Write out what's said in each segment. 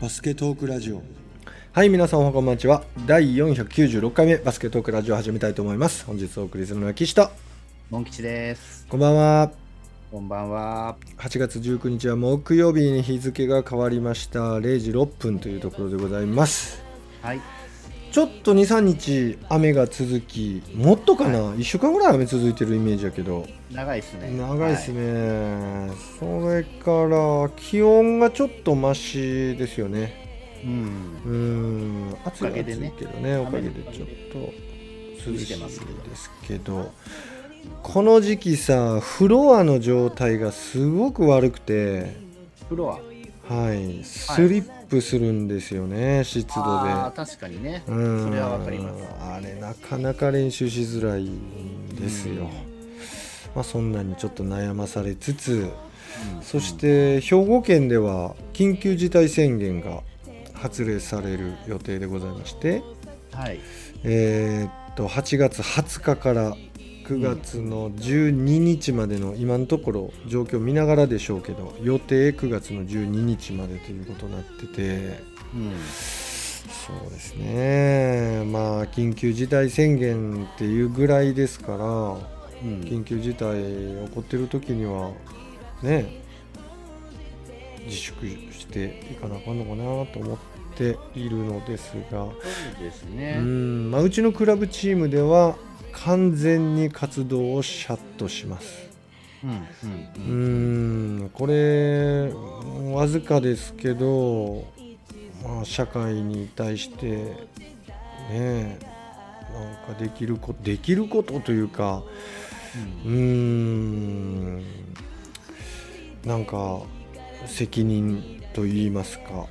バスケトークラジオ。はい皆さんおはこんばんちは。第496回目バスケトークラジオ始めたいと思います。本日お送りするのは岸と。モン吉です。こんばんは。こんばんは。8月19日は木曜日に日付が変わりました。0時6分というところでございます。はい。ちょっと23日雨が続きもっとかな、1週間ぐらい雨続いてるイメージやけど長いですね。長いですね、それから気温がちょっとマシですよねはい。うん。うん暑い暑いけどねおかげでちょっと涼しいですけどこの時期さフロアの状態がすごく悪くてフロア？はいスリップするんですよね、湿度で確かにね。うんそれはわかります。あれなかなか練習しづらいんですよ、うんまあそんなにちょっと悩まされつつうんそし、て兵庫県では緊急事態宣言が発令される予定でございまして、はい。えーっと8月20日から9月の12日までの今のところ状況見ながらでしょうけど予定9月の12日までということになっててうん。そうですねまあ緊急事態宣言っていうぐらいですからうん。緊急事態起こってる時にはね自粛していかなあかんのかなと思っているのですが、そうですうね。んまあ、うちのクラブチームでは完全に活動をシャットします。うん。ううん。これわずかですけど、まあ、社会に対してねなんかできることできることというかうーんなんか責任と言いますか、ま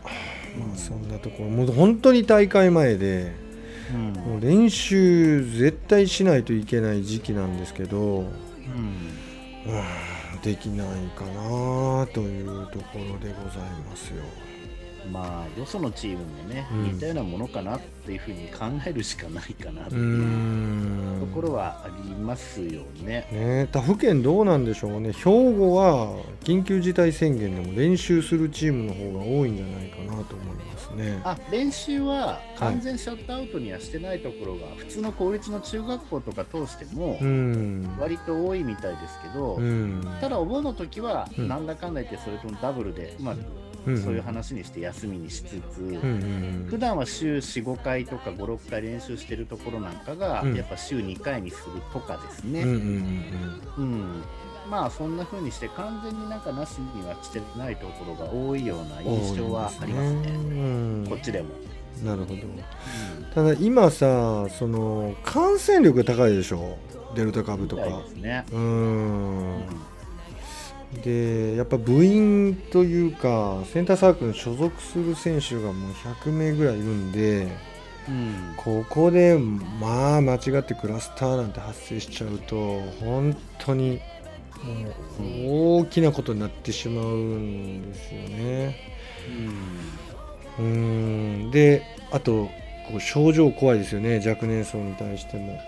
あ、そんなところもう本当に大会前で。もう練習絶対しないといけない時期なんですけどうん。うんできないかなというところでございますよ。まあ、よそのチームもね、うん。似たようなものかなっていうふうに考えるしかないかなというん。ところはありますよね。ね、他府県どうなんでしょうね、兵庫は緊急事態宣言でも練習するチームの方が多いんじゃないかなと思いますね。あ練習は完全シャットアウトにはしてないところが、普通の公立の中学校とか通してもうん、割と多いみたいですけど、うん、ただお盆の時はうん。なんだかんだ言ってそれともダブルでうまくうんそういう話にして休みにしつつ、うんうん普段は週45回とか56回練習してるところなんかが、うん。やっぱ週2回にするとかですうん、うんね、うん。うん。まあそんな風にして完全になんかなしにはしてないところが多いようなうん、印象はありますね、うんこっちでも。なるほど。ただ今さ、その感染力が高いでしょ、デルタ株とか。ね。ううんん。でやっぱ部員というかセンターサークルに所属する選手がもう100名ぐらいいるんでうん。ここでまあ間違ってクラスターなんて発生しちゃうと本当に大きなことになってしまうんですよね。うん。であとこう症状怖いですよね若年層に対しても。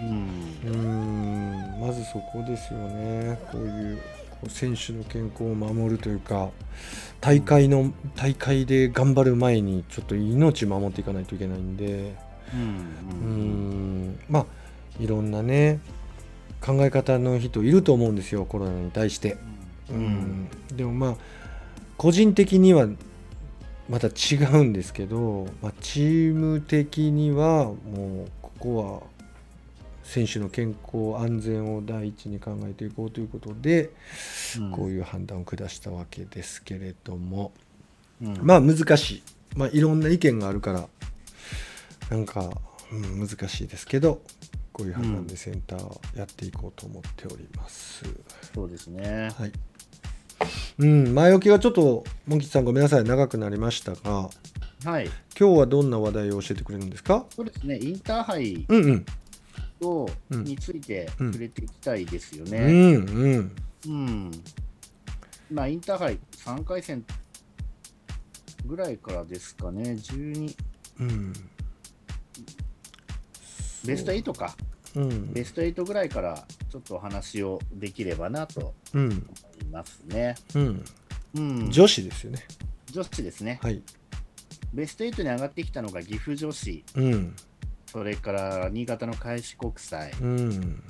うん。うん。まずそこですよねこういう選手の健康を守るというか大会の大会で頑張る前にちょっと命守っていかないといけないんで。うんまあいろんなね考え方の人いると思うんですよコロナに対して。ううんん、でもまあ個人的にはまた違うんですけど、まあ、チーム的にはもうここは選手の健康安全を第一に考えていこうということで、こういう判断を下したわけですけれども、うんまあ難しい、まあ、いろんな意見があるからなんか、うん、難しいですけどこういう判断でセンターやっていこうと思っております。そうですね。はい。うん、前置きがちょっと、モンキさんごめんなさい、長くなりましたが、はい。今日はどんな話題を教えてくれるんですか？そうですね。インターハイうんうん。を、うんについてうん触れていきたいですようね。んうん。うん。まあ、インターハイ3回戦ぐらいからですかね。12、うん。ベスト8か。うん。ベスト8ぐらいからちょっとお話をできればなとうん。思いますね。うん。うん、女子ですよね。女子ですね。はい。ベスト8に上がってきたのが岐阜女子、うんそれから新潟の開志国際、うん。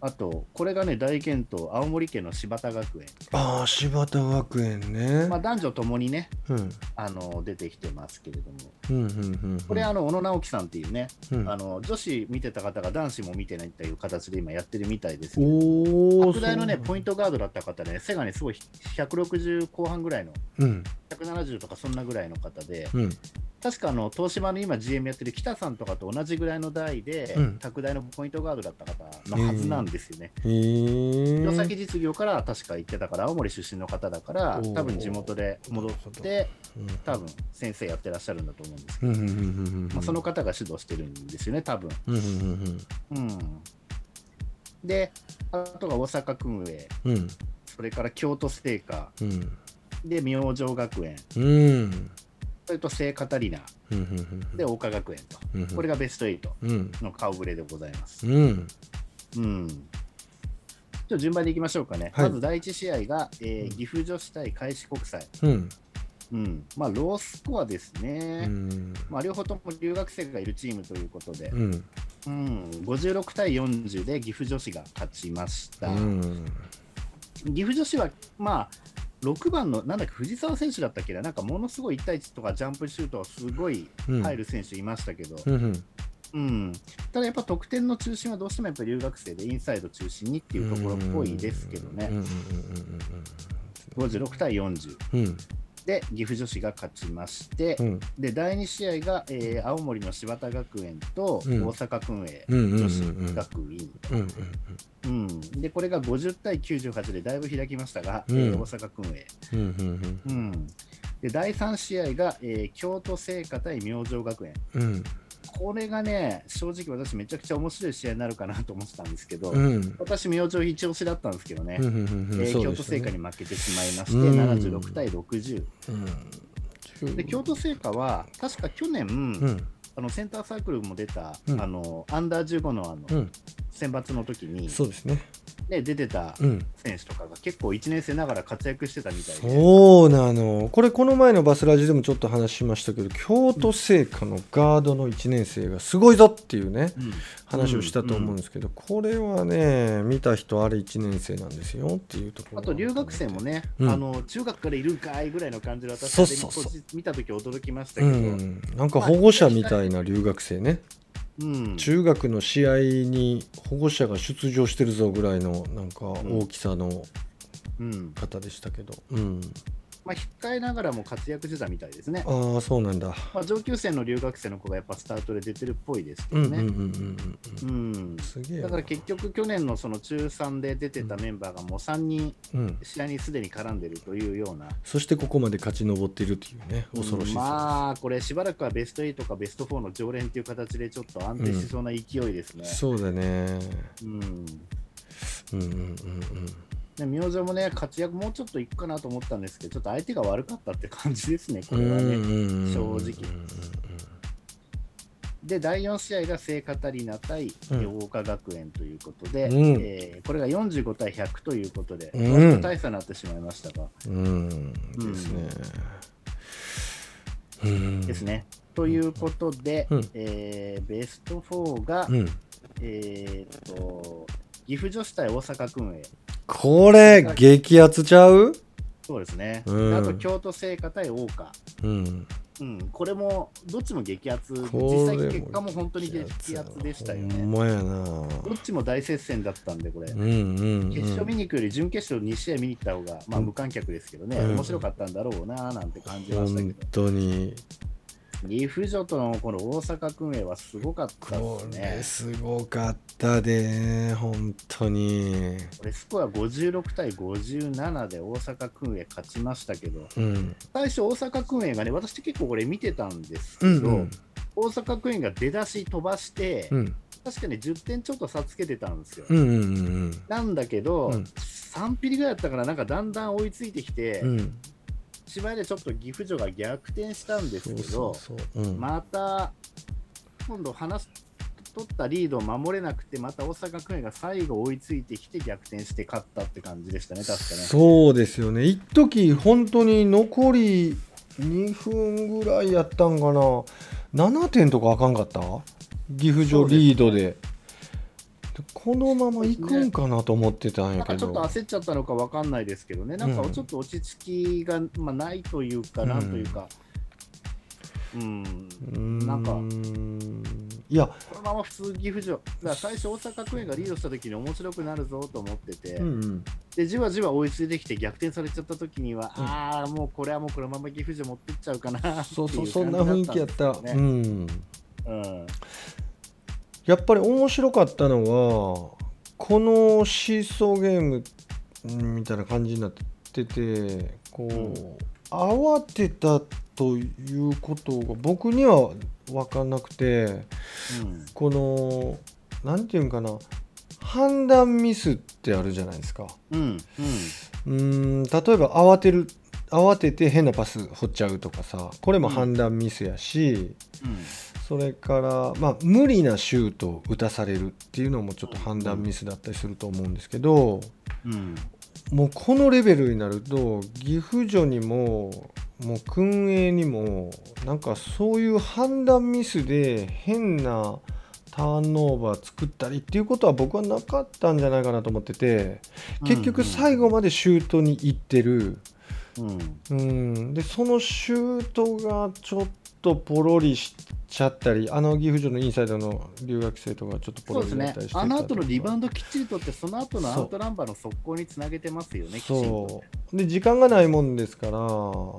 あと、これがね、大健闘、青森県の柴田学園。ああ柴田学園ね、まあ、男女ともにね、うん。あの出てきてますけれども、うんうんうんうん。これ、あの小野直樹さんっていうね、うん。あの女子見てた方が男子も見てないっていう形で今やってるみたいですけど、おお拡大のね、ポイントトガードだった方ね、背がね、すごい160後半ぐらいの、うん。170とかそんなぐらいの方で、うん確かあの東芝の今 GM やってる北さんとかと同じぐらいの代で、うん。拓大のポイントガードだった方のはずなんですよね。弘前実業から確か行ってたから、青森出身の方だから多分地元で戻って、多分先生やってらっしゃるんだと思うんですけど、うんうんうんうんうんまあ、その方が指導してるんですよね、多分。うんうんうんうん。で、あとが大阪薫英、うんうん。それから京都精華、うん。で、明星学園、うんそれと聖カタリナ、で、桜花学園と。うんこれがベスト8うんの顔ぶれでございます。うんうん。ちょ順番でいきましょうかね。はいまず第1試合が、えー岐阜女子対開志国際。うんうん。まあ、ロースコアですうね。んまあ、両方とも留学生がいるチームということで、うんうん、56対40で岐阜女子が勝ちました。うん岐阜女子は、まあ、6番の、なんだっけ、藤澤選手だったっけな、なんかものすごい1対1とかジャンプシュートはすごいうん。入る選手いましたけど、うんうん。うん、ただやっぱ得点の中心はどうしてもやっぱ留学生でインサイド中心にっていうところっぽいですけどね。うん、うん56対40うんうんで岐阜女子が勝ちまして、うん。で第2試合が、えー青森の柴田学園とうん。大阪薫英女子うん学院、でこれが50対98でだいぶ開きましたが、うん。えー大阪薫英、うんうん。うん、で第3試合が、えー京都精華対明星学園。うん。これがね正直私めちゃくちゃ面白い試合になるかなと思ってたんですけど、うん。私明星一押しだったんですけどね、うんうんうんうん。えー京都そうでしたね。精華に負けてしまいまして、うん。76対60うん。で京都精華は確か去年、うん。あのセンターサークルも出た、うん。あのアンダー15のあの、うん選抜の時に、そうですね。ね、出てたうん。選手とかが結構1年生ながら活躍してたみたいで、そうなの。これこの前のバスラジでもちょっと話しましたけど京都精華のガードの1年生がすごいぞっていうねうん。話をしたと思うんですけど、これはね見た人あれ1年生なんですよっていうところあと留学生もね、うん。あの中学からいるんかいぐらいの感じで私そうそうそう。当時見た時驚きましたうけど、ん、なんか保護者みたいな留学生ねうん。中学の試合に保護者が出場してるぞぐらいのなんか大きさのうん。方でしたけど、うんまあ、控えながらも活躍してたみたいですね。ああそうなんだ。まあ、上級生の留学生の子がやっぱスタートで出てるっぽいですけどね。うんうんうんうんうん。うん。すげえな。だから結局、去年のその中3で出てたメンバーがもう3人うん、試合にすでに絡んでるというような、そしてここまで勝ち上っているっていうね恐ろしうんさ、まあ、これ、しばらくはベスト8かベスト4の常連という形でちょっと安定しそうな勢いですね。そうだね。うんうんうんうんね明星もね、活躍もうちょっといくかなと思ったんですけど、ちょっと相手が悪かったって感じですね、これはね。正直で、第4試合が聖カタリナ対うん陽岡学園ということで、うんえーこれが45対100ということで、うん大差になってしまいましたが、うんうんですねうんですね。ということで、うんえーベスト4が、うんえーっと岐阜女子対大阪薫英、これ激アツちゃう？そうですね、うん。あと京都精華対桜花、うん。うん、これもどっちも激アツ、実際結果も本当に激アツでしたよね。どっちも大接戦だったんで、これ。うんうんうん。決勝見に行くより準決勝2試合見に行った方が、まあうん。無観客ですけどね、うん面白かったんだろうななんて感じましたけ本ど、当に岐阜女とのこの大阪薫英はすごかったこですれね。すごかったで本当に。これスコア56対57で大阪薫英勝ちましたけど、うん。最初大阪薫英がね、私結構これ見てたんですけど、うんうん。大阪薫英が出だし飛ばして、うん。確かに10点ちょっと差つけてたんですよ。うんうんうんなんだけど、うん。3ピリぐらいだったから、なんかだんだん追いついてきて、うん芝居でちょっと岐阜女が逆転したんですけど、また今度話す取ったリードを守れなくてまた大阪薫英が最後追いついてきて逆転して勝ったって感じでしたね確かね。そうですよね。一時本当に残り2分ぐらいやったんかな。7点とかあかんかった？岐阜城リードででこのまま行くんかなと思ってたんなんかやけど、ちょっと焦っちゃったのかわかんないですけどね、なんかちょっと落ち着きが、まあ、ないというか、うんなんというか、うん、うーんなんかいや、このまま普通、岐阜城、だ最初、大阪公園がリードした時に面白くなるぞと思ってて、うんうん、でじわじわ追いついてきて逆転されちゃった時には、うん。ああ、もうこれはもうこのまま岐阜城持ってっちゃうかなっていうそうそうそんな雰囲気やった。うん。うんやっぱり面白かったのはこのシーソーゲームうんみたいな感じになっててこう、うん慌てたということが僕には分かんなくてこのなんていうんかな判断ミスってあるじゃないですか。うんうん。例えば慌てる慌てて変なパス掘っちゃうとかさこれも判断ミスやし、それから、まあ、無理なシュートを打たされるっていうのもちょっと判断ミスだったりすると思うんですけどうん。うんもうこのレベルになると岐阜女にももう訓営にもなんかそういう判断ミスで変なターンオーバー作ったりっていうことは僕はなかったんじゃないかなと思ってて結局最後までシュートに行ってる。うん。うん、でそのシュートがちょっとポロリしちゃったりあの岐阜城のインサイドの留学生とかちょっとポロそうですねリだったりしてたあの後のリバウンンドきっちりとって、その後のアウトナンバーの速攻につなげてますよね、そう。で時間がないもんですからそ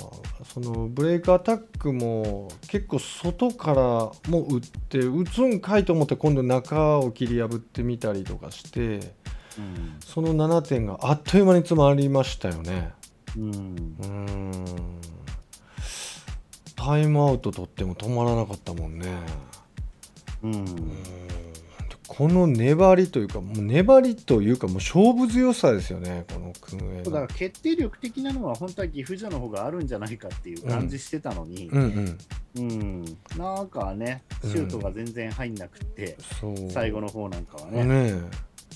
のブレイクアタックも結構外からも打って打つんかいと思って今度中を切り破ってみたりとかしてうん。その7点があっという間に詰まりましたよね。うん。うーんタイムアウト取っても止まらなかったもんね。うん。うーんこの粘りというかもう粘りというかもう勝負強さですよねこのだからの。決定力的なのは本当は岐阜城の方があるんじゃないかっていう感じしてたのに、うん。うん、うん。なんかね、シュートが全然入んなくて、そう。最後の方なんかはね、ね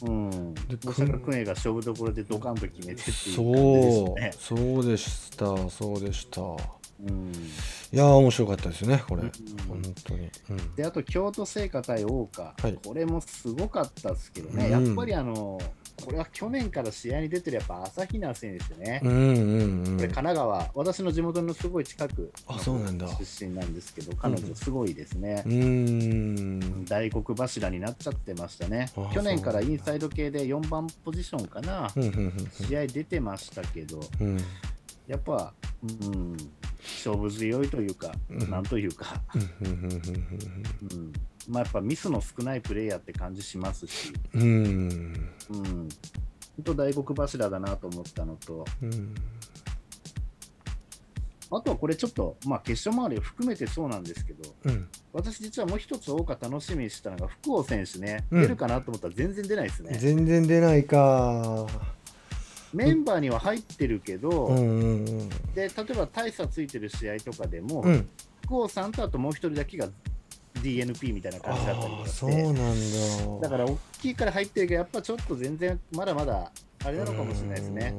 うん、で大阪君営が勝負どころでドカンと決めてっていう感じでそうすね。そう。でした。そうでした。うんいやー面白かったですねこれ、うん。本当に、うん、であと京都精華対大岡、はい。これもすごかったですけどね、うん。やっぱりあのこれは去年から試合に出てるやっぱ朝比奈選手ね、うんうんうん。これ神奈川、私の地元のすごい近くあそうなんだ。出身なんですけど、彼女すごいですね。う。ーん。大黒柱になっちゃってましたね。あ。去年からインサイド系で4番ポジションかな、うんうん試合出てましたけど、やっぱ、うん、勝負強いというか、うん。なんというか、うん。まあ、やっぱミスの少ないプレイヤーって感じしますし、うん。うん。うん、本当大黒柱だなと思ったのと、うん。あとはこれちょっと、まあ、決勝周りを含めてそうなんですけど、うん。私実はもう一つ大岡楽しみにしてたのが、福尾選手ね、うん。出るかなと思ったら全然出ないですね。全然出ないかメンバーには入ってるけど、うんうんうん。で例えば大差ついてる試合とかでも、うん。福尾さんとあともう一人だけが DNP みたいな感じだったりとかして、そうなんだ。だから大きいから入ってるけど、やっぱちょっと全然まだまだあれなのかもしれないですね。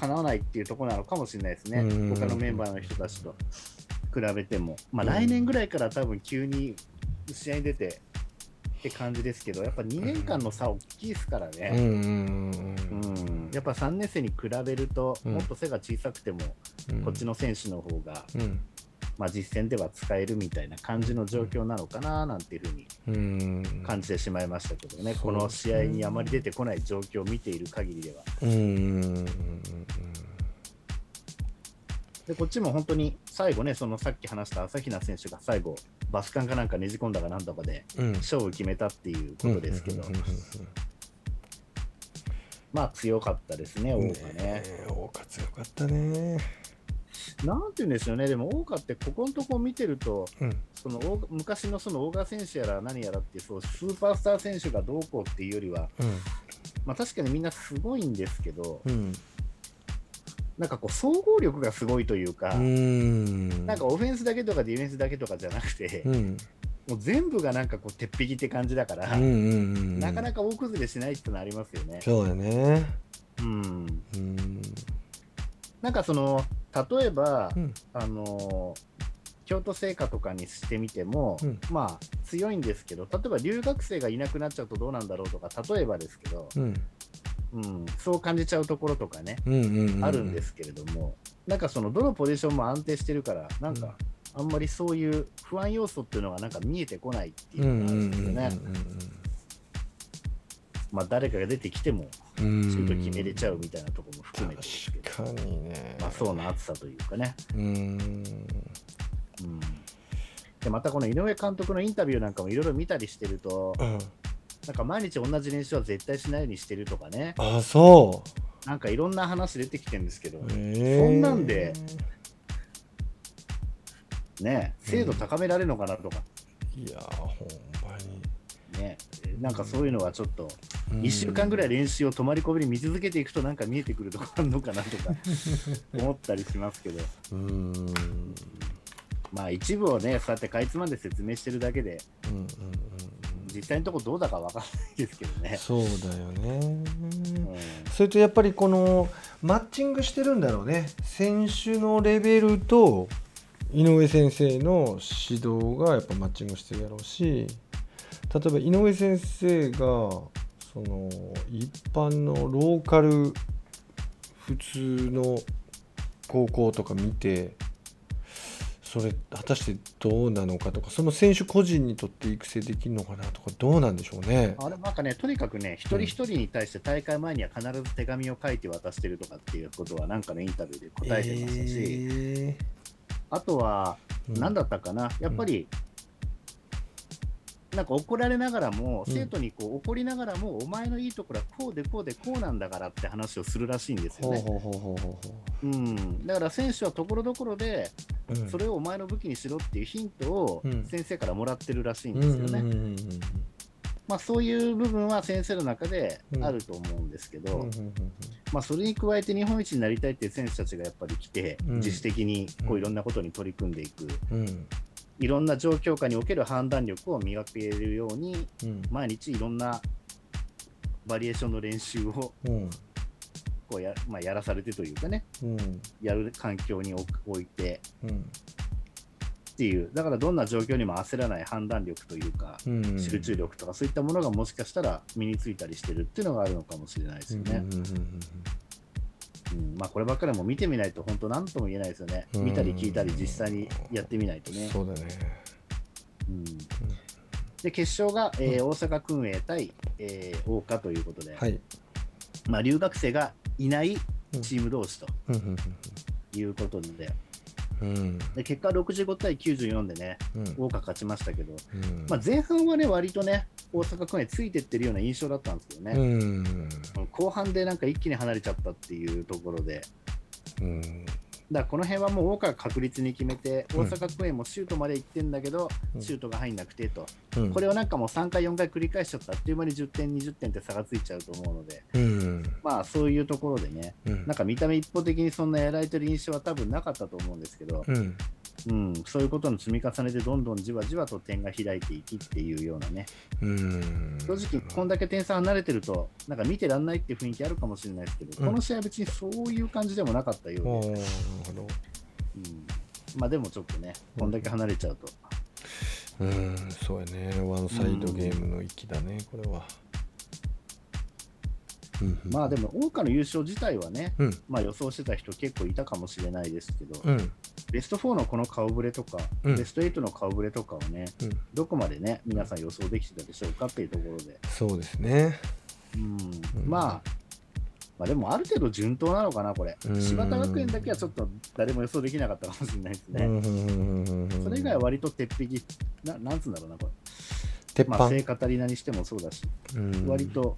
かなわないっていうところなのかもしれないですね、うん他のメンバーの人たちと比べても、まあ、うん来年ぐらいから多分急に試合に出てって感じですけど、やっぱ2年間の差大きいですからね、んうんうんやっぱ3年生に比べると、うん。もっと背が小さくても、うん。こっちの選手の方が、うん。まあ、実戦では使えるみたいな感じの状況なのかななんていうふうにうん。感じてしまいましたけどね、この試合にあまり出てこない状況を見ている限りでは。うんうんでこっちも本当に最後ね、そのさっき話した朝比奈選手が最後、バスカンかなんかねじ込んだかなんだかでうん。勝負決めたっていうことですけど、うんうんうんうんまあ強かったですね、うん。王がね。え大勝強かったね。なんて言うんですよね、でも王がってここのとこ見てると、うん。その大昔のその大賀選手やら何やらってそうスーパースター選手がどうこうっていうよりは、まあ、確かにみんなすごいんですけど、うんなんかこう総合力がすごいというか、うん。なんかオフェンスだけとかディフェンスだけとかじゃなくて、うん。もう全部がなんかこう鉄壁って感じだから、うんうんうんなかなか大崩れしないってのありますよね。そうやね。うん、うん。なんかその例えば、うん。あのー京都精華とかにしてみても、うん。まあ強いんですけど例えば留学生がいなくなっちゃうとどうなんだろうとか例えばですけど、うんうん、そう感じちゃうところとかね、あるんですけれどもなんかそのどのポジションも安定してるからなんかあんまりそういう不安要素っていうのがなんか見えてこないっていううんのがあるんですよね。まあ誰かが出てきてもシュート決めれちゃうみたいなところも含めてですけど、確かにね。まあそうな暑さというかね。うん。うん。でまたこの井上監督のインタビューなんかもいろいろ見たりしてると、うんなんか毎日同じ練習は絶対しないようにしてるとかね、あそなんかいろんな話出てきてるんですけど、そんなんでね、精度高められるのかなとか、いやほんまに。ね、なんかそういうのはちょっと、うん。1週間ぐらい練習を泊まり込みに見続けていくと、なんか見えてくるとこあるのかなとか 思ったりしますけど、うん。まあ一部をね、そうやってかいつまんで説明してるだけで、うんうんうん実際のところどうだかわかんないですけどね。そうだよね。うん。それとやっぱりこのマッチングしてるんだろうね。選手のレベルと井上先生の指導がやっぱマッチングしてるやろうし。例えば井上先生がその一般のローカル普通の高校とか見てそれ果たしてどうなのかとかその選手個人にとって育成できるのかなとかどうなんでしょうね。あれなんかね、とにかくね、一人一人に対して大会前には必ず手紙を書いて渡してるとかっていうことは、なんかのインタビューで答えてましたし、えあとは、ー何だったかな、やっぱり、なんか怒られながらも、うん。生徒にこう怒りながらも、お前のいいところはこうでこうでこうなんだからって話をするらしいんですよね。ほうん、だから選手はところどころで、それをお前の武器にしろっていうヒントをうん。先生からもらってるらしいんうんですよね。まあ、そういう部分は先生の中であると思うんですけど、まあ、それに加えて日本一になりたいっていう選手たちがやっぱり来て、うん。自主的にこういろんなことに取り組んでいく、うんいろんな状況下における判断力を磨けるように、うん。毎日いろんなバリエーションの練習をうん。こうや,、まあ、やらされてというかね、うん。やる環境に置いてうん。っていう、だからどんな状況にも焦らない判断力というか、うん。集中力とかそういったものがもしかしたら身についたりしてるっていうのがあるのかもしれないですよね。うんうんうんうんまあ、こればっかりはもう見てみないと本当何とも言えないですよね。うん。見たり聞いたり実際にやってみないとね。そうだね。うん。で決勝が、えー大阪薫英対、えー、桜花ということで、はい。まあ、留学生がいないうん。チーム同士とうんうんいうことで,、うん。で結果65対94でねうん。桜花勝ちましたけど、うん。まあ、前半はね割とね大阪薫英ついてってるような印象だったんですけどね、うん。後半でなんか一気に離れちゃったっていうところで。うんだからこの辺はもう大川が確実に決めて、うん。大阪公園もシュートまで行ってんだけど、うん。シュートが入んなくてと、うん。これをなんかもう3回、4回繰り返しちゃったあっという間に10点、20点って差がついちゃうと思うので、うん。まあそういうところでね、うん。なんか見た目一方的にそんなやられてる印象は多分なかったと思うんですけど、うん。うん、そういうことの積み重ねでどんどんじわじわと点が開いていきっていうようなね、うん。正直、こんだけ点差離れてると、なんか見てらんないっていう雰囲気あるかもしれないですけど、うん。この試合は別にそういう感じでもなかったようで。なるほど。うん。まあでもちょっとね、こんだけ離れちゃうと、うんそうやね。ワンサイドゲームの域だねこれはうんまあでも、桜花の優勝自体はね、うん。まあ予想してた人結構いたかもしれないですけど、うん。ベスト4のこの顔ぶれとか、うん。ベスト8の顔ぶれとかをね、うん。どこまでね、皆さん予想できてたでしょうかっていうところで、そうですね。うん。うん。まあ、まあでもある程度順当なのかな、これ。う。ん。柴田学園だけはちょっと誰も予想できなかったかもしれないですね。それ以外は割と鉄壁、ななんつうんだろうな、これ。まあ、鉄板聖カタリナにしてもそうだし、うん。割と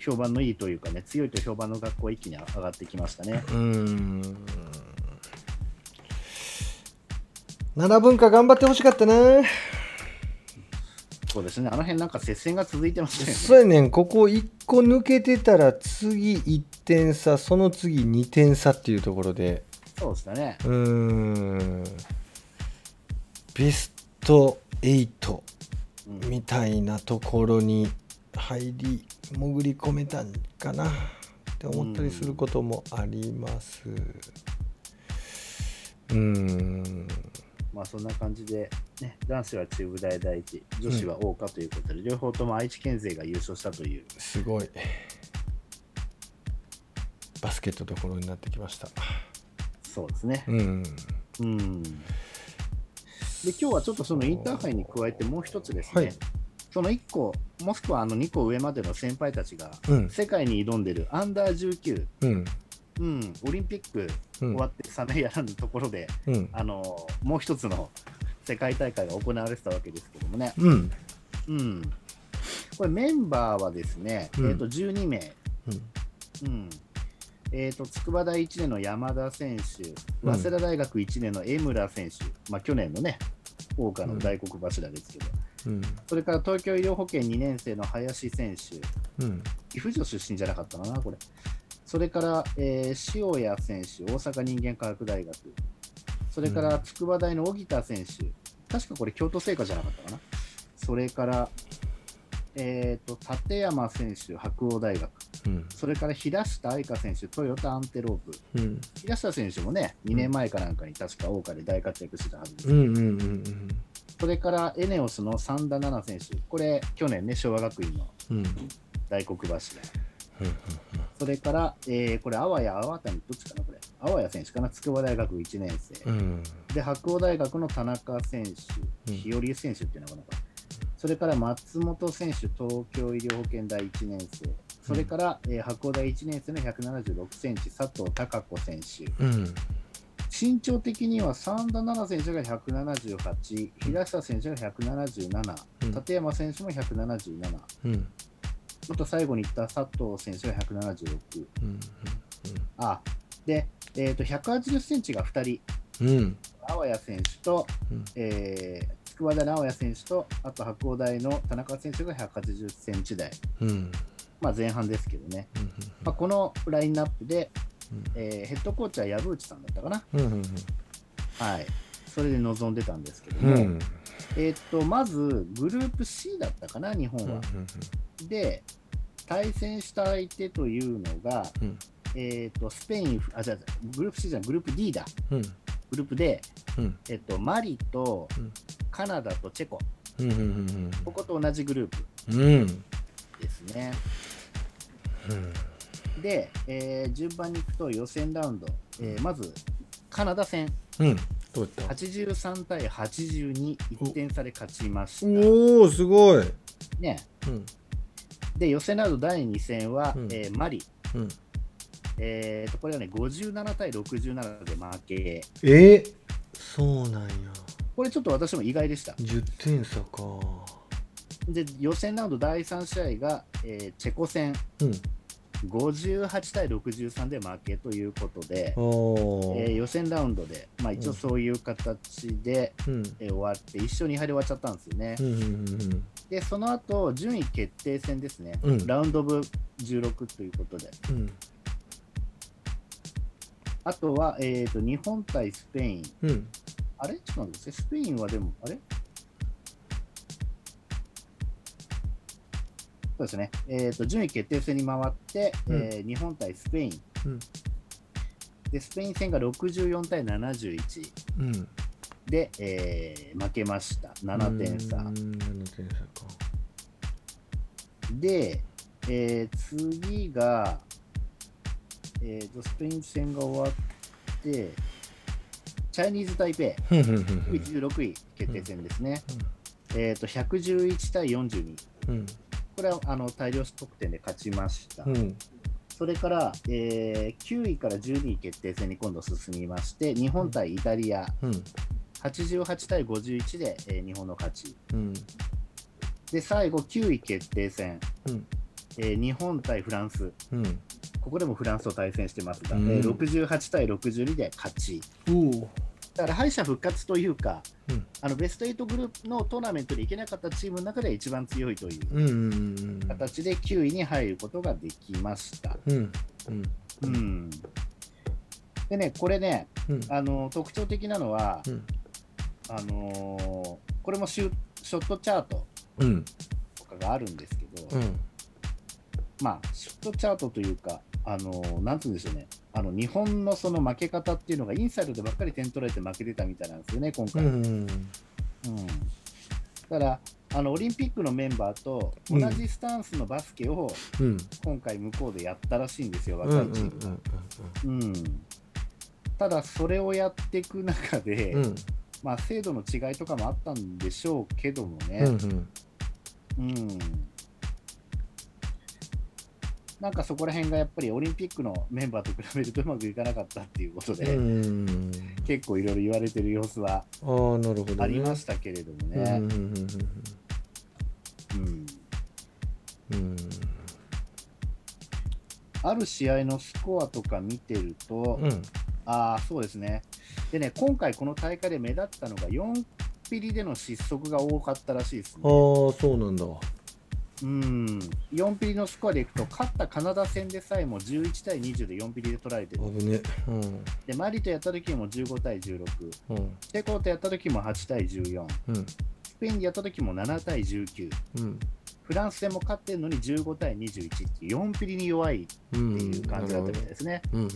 評判のいいというかね、強いと評判の学校は一気に上がってきましたね。うん奈良文化頑張ってほしかったなそうですね、あの辺なんか接戦が続いてましたよね。そうやねんここ1個抜けてたら次1点差その次2点差っていうところでそうでしたね。うーんベスト8うんみたいなところに入り潜り込めたんかなって思ったりすることもあります。うん。まあそんな感じで、ね、男子は中部大第一、女子は桜花ということで、両方とも愛知県勢が優勝したという。すごい。バスケットどころになってきました。そうですね。うん。うん。で、今日はちょっとそのインターハイに加えてもう一つですね、はいその1個、もしくはあの2個上までの先輩たちが、うん。世界に挑んでるアンダー19、うん。うん、オリンピックうん。終わってさめやらぬところで、うん。あのもう一つの世界大会が行われてたわけですけどもね、うん。うん、これメンバーはですね、うん。えー、と12名、うん。うん。えー、と筑波大1年の山田選手、うん。早稲田大学1年の江村選手、まあ、去年のね、桜花の大黒柱ですけど、うんそれから東京医療保険2年生の林選手、うん岐阜城出身じゃなかったかな、これ。それから、えー塩谷選手、大阪人間科学大学。それから筑波大の荻田選手、確かこれ京都精華じゃなかったかな。それから、えー、と立山選手、白鴎大学。うんそれから平下愛香選手、トヨタアンテロープ。うん平下選手もね、2年前かなんかに確か桜花で大活躍してたはずです。うんうんうんそれからエネオスの三田奈々選手、これ、去年ね、昭和学院のうんうん大黒柱。それから、えーこれ、あわや、あわたに、どっちかな、これ。あわや選手かな、筑波大学1年生。うんで、白鴎大学の田中選手、うん日和選手っていうのかな、これ。それから松本選手、東京医療保険大1年生。それから、えー白鴎大1年生の176センチ、佐藤孝子選手。うん身長的には三田奈々選手が178、平下選手が177、うん。立山選手も177、うん。あと最後に言った佐藤選手が176。うんあで、えー、と180センチが2人、うん。うん青谷選手と、うん。えー筑波大の青谷選手と、あと白鴎大の田中選手が180センチ台、うん。まあ、前半ですけどね、うんまあ、このラインナップで、うんえーヘッドコーチは藪内さんだったかな、うんうんはい、それで臨んでたんですけども、うん。えー、とまずグループ C だったかな、日本は。で、対戦した相手というのが、うん。えー、とスペイン、あ、じゃあグループ C じゃない、グループ D だ、うん。グループで、うん。えっと、マリとうん。カナダとチェコ、うんうんここと同じグループうん。うんでえー順番に行くと予選ラウンド、えーまずカナダ戦、うん。どうやった。83対82、1点差で勝ちました。おおすごい。ね、うん。で、予選ラウンド第2戦は、うん。えーマリ、うん。えーと、これはね、57対67で負け、え？そうなんや。これちょっと私も意外でした。10点差か。で、予選ラウンド第3試合が、えーチェコ戦、うん58対63で負けということで、えー予選ラウンドで、まあ、一応そういう形で、うん。えー終わって、1勝2敗で終わっちゃったんですよね。うんうんうんで、その後順位決定戦ですね、うん。ラウンドオブ16ということで、うん。あとは、えー、と日本対スペイン、うん。あれ？ちょっと待ってください、スペインはでも、あれ？そうですね、えー、と順位決定戦に回って、うん。えー日本対スペイン、うん。でスペイン戦が64対71うん。で、えー負けました、7点差。うん7点差か。で、えー次が、えーと、スペイン戦が終わって、チャイニーズ・タイペイ、16位決定戦ですね。えーと、111対42。うんこれはあの大量得点で勝ちました。うん。それから、えー9位から12位決定戦に今度進みまして、日本対イタリア、うん。88対51で、えー日本の勝ち。うん。で、最後、9位決定戦、うん。えー日本対フランス。うん。ここでもフランスと対戦してますが、うん。えー68対62で勝ち。だから敗者復活というか、うん。あのベスト8グループのトーナメントで行けなかったチームの中で一番強いという形で9位に入ることができました。うんうんうん、でね、これね、うん。あの特徴的なのは、うん。あのーこれもシュショットチャートうん。とかがあるんですけど、うん。まあ、ショットチャートというか、あの、なんて言うんでしょうね、あの日本のその負け方っていうのが、インサイドでばっかり点取られて負けてたみたいなんですよね、今回。うんうんだからあのオリンピックのメンバーと同じスタンスのバスケをうん。今回向こうでやったらしいんですよ、若いチーム。が。うんただ、それをやっていく中で、うん。まあ、精度の違いとかもあったんでしょうけどもね、うんうん。うんなんかそこら辺がやっぱりオリンピックのメンバーと比べるとうまくいかなかったっていうことで、うん。結構いろいろ言われてる様子はありましたけれどもうん。ね。ある試合のスコアとか見てると、うん。うんああ、そうですね。でね、今回この大会で目立ったのが4ピリでの失速が多かったらしいですね。ああそうなんだうん、4ピリのスコアでいくと、勝ったカナダ戦でさえも11対20で4ピリで取られてる。危ねうんで、マリとやった時も15対16。うんチェコとやった時も8対14。うんスペインでやった時も7対19。うんフランス戦も勝ってるのに15対21っていう4ピリに弱いってうんいう感じだったみたいですね。うんうん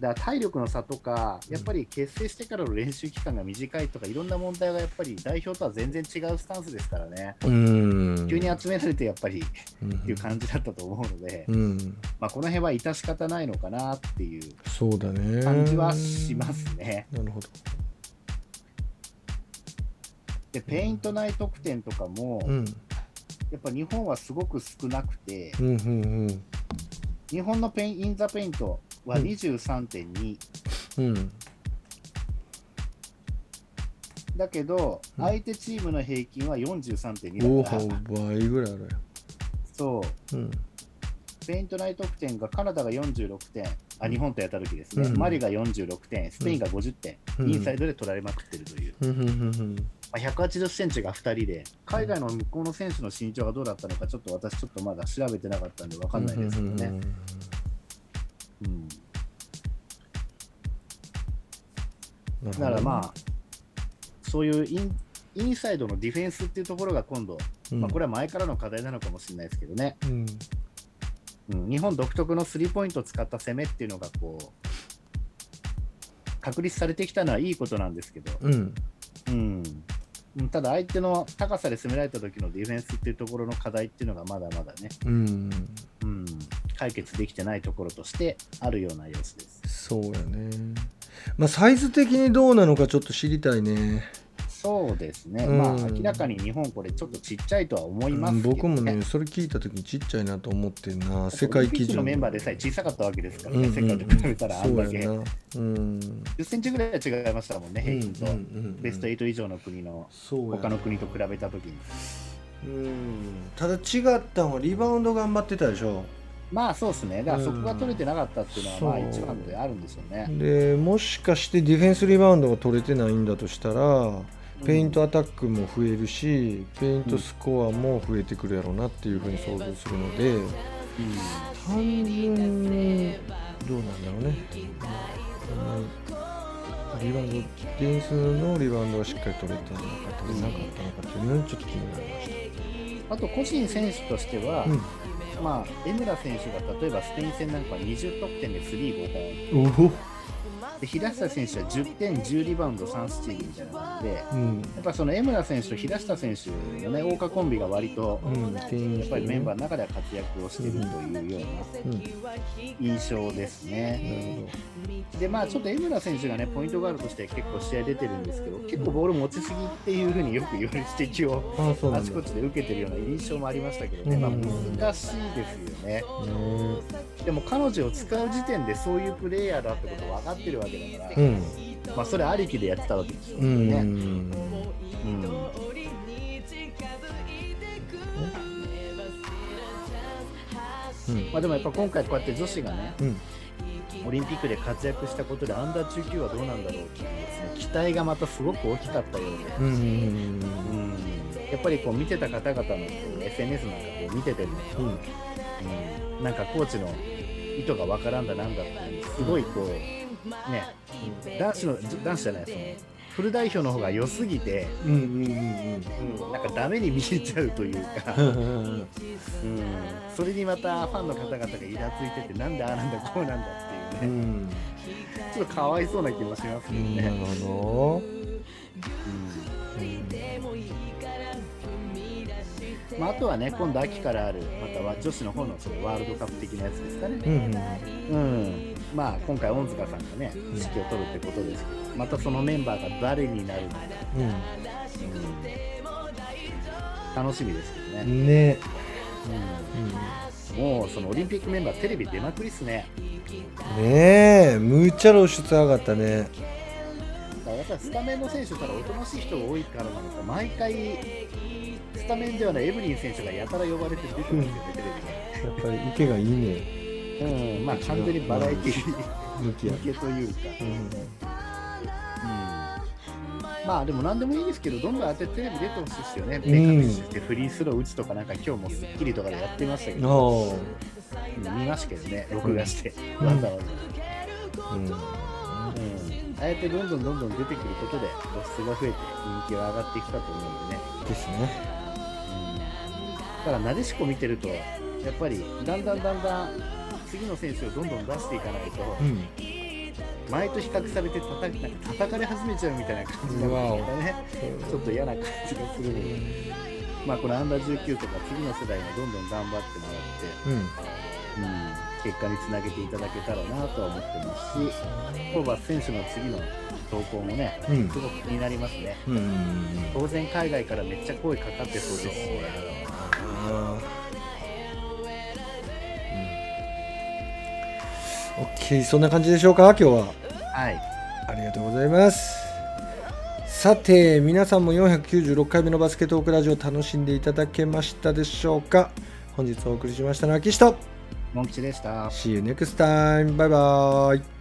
だから体力の差とか、やっぱり結成してからの練習期間が短いとか、いろんな問題がやっぱり代表とは全然違うスタンスですからね、うん。急に集められてやっぱりっうんていう感じだったと思うので、うん。まあ、この辺は致し方ないのかなっていうそうだね。感じはしますね。なるほど。で、ペイント内得点とかも、うん。やっぱ日本はすごく少なくて、うんうん。日本の points in the paint はうん。23.2、うん。だけど、うん。相手チームの平均はお43.2おだから、倍ぐらいあるよ。そう、うん。ペイント内得点がカナダが46点、あ日本とやった時ですね、うん。マリが46点、スペインが50点、うん。インサイドで取られまくってるという、うんうんうんまあ、180センチが2人で、海外の向こうの選手の身長がどうだったのか、ちょっと私、ちょっとまだ調べてなかったんで分かんないですけどね。うんだだからまあ、そういうインインサイドのディフェンスっていうところが今度、まあ、これは前からの課題なのかもしれないですけどね、うん。うん、日本独特のスリーポイントを使った攻めっていうのがこう確立されてきたのはいいことなんですけど、うん。うん、うん。ただ相手の高さで攻められた時のディフェンスっていうところの課題っていうのがまだまだね、うん。うん、解決できてないところとしてあるような様子です。そうやね。まあサイズ的にどうなのかちょっと知りたいね。そうですね、うん。まあ明らかに日本これちょっとちっちゃいとは思いますけど、僕もねそれ聞いた時にちっちゃいなと思ってんな。世界基オリンピックの準メンバーでさえ小さかったわけですからね、うんうん世界と比べたらあんだけ。そうん。10センチぐらいは違いましたもんね、平均と、うんうんうん。ベスト8以上の国の他の国と比べたときに。うん。ただ違ったのはリバウンド頑張ってたでしょまあそうですね、だからそこが取れてなかったっていうのは、まあ一番であるんでしょうね。でもしかしてディフェンスリバウンドが取れてないんだとしたらペイントアタックも増えるしペイントスコアも増えてくるやろうなっていうふうに想像するので単純にどうなんだろうね、うんリバウンドディフェンスのリバウンドがしっかり取れてなかった取れなかったのかっていうのにちょっと気になりましあと個人選手としては、た、まあ、江村選手が例えばスペイン戦なんかは20得点でスリー5本、で平下選手は10点、10リバウンド、3スチールみたいな感じで、うん。やっぱその江村選手と平下選手のね、大花コンビが割と、うんやっぱりメンバーの中では活躍をしているというような印象ですね。ほで、まあ、ちょっと江村選手がね、ポイントガードとして結構試合出てるんですけど、結構ボール持ちすぎっていうふうによく言われる指摘をどあちこちで受けてるような印象もありましたけどね、うん。まあ、難しいですよね。ね。でも彼女を使う時点でそういうプレイヤーだってこと分かってるわけだから、うん。まあ、それありきでやってたわけですようん。ね。うん。うん。まあ、でもやっぱ今回こうやって女子がね、うん。オリンピックで活躍したことでアンダー19はどうなんだろうっていうですね期待がまたすごく大きかったようで、やっぱりこう見てた方々のこう SNS なんかこう見てても、うん。うん。なんかコーチの意図がわからんだなんだってすごいこうね。男子の男子じゃないそのフル代表の方が良すぎて、うんうんうん、なんかダメに見えちゃうというか、うん。うんうん、それにまたファンの方々がイラついててなんでああなんだこうなんだっていうね、うんちょっとかわいそうな気もしますけどうん。なるね。ほどまあ、あとはね、今度秋からある、または女子の方のそのワールドカップ的なやつですかね。うんうん。うん、まあ今回、恩塚さんがね、指揮を取るってことですけど、またそのメンバーが誰になるのか、うん。楽しみですけどね、ね。うん。もうそのオリンピックメンバー、テレビ出まくりっすね、うんねえむっちゃ露出上がったね。だからやっぱりスタメンの選手からおとなしい人が多いからなのか、毎回、スタメンではないエブリン選手がやたら呼ばれて出てますよね、テやっぱり受けがいいね。レビで。うん、まあ完全にバラエティー向けというか。うんうん。まあでも何でもいいですけど、どんどん当てテレビ出てほしいですよね。うん。ベッカムしてフリースロー打つとか、なんか今日も『スッキリ』とかでやってましたけど、見ましたけどね、録画して、うんわざわざ。うん。うん、ああやってどんどんどんどん出てくることで、露出が増えて人気が上がっていくかと思うんでね。ですね。うん、だから、なでしこ見てると、やっぱりだんだんだんだん次の選手をどんどん出していかないと、うん。前と比較されてたたなんか叩かれ始めちゃうみたいな感じになるんですかね。ちょっと嫌な感じがするので、まあ、このアンダー19とか次の世代にどんどん頑張ってもらって、うん。うん、結果につなげていただけたらなとは思ってますし、ホーバス選手の次の投稿もね、うん。すごく気になりますね。うんうん当然海外からめっちゃ声かかってそうですし、オッケーそんな感じでしょうか？今日は。はい。ありがとうございます。さて皆さんも496回目のバスケットークラジオ楽しんでいただけましたでしょうか？本日お送りしましたのは岸とモン吉でした。See you next time バイバイ